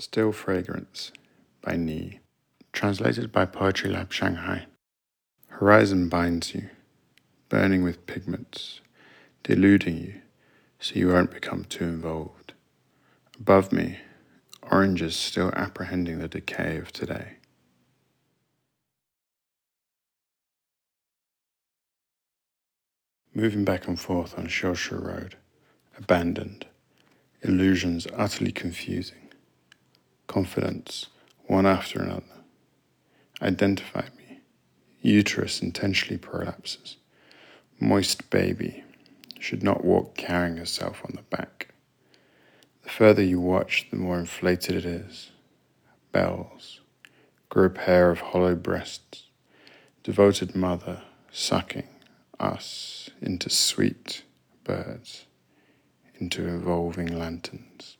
Still Fragrance by Ni. Translated by Poetry Lab Shanghai. Horizon binds you, burning with pigments, deluding you so you won't become too involved. Above me, oranges still apprehending the decay of today. Moving back and forth on Shoshu Road, abandoned, illusions utterly confusing confidence, one after another. Identify me. Uterus intentionally prolapses. Moist baby should not walk carrying herself on the back. The further you watch, the more inflated it is. Bells, group hair of hollow breasts, devoted mother sucking us into sweet birds, into evolving lanterns.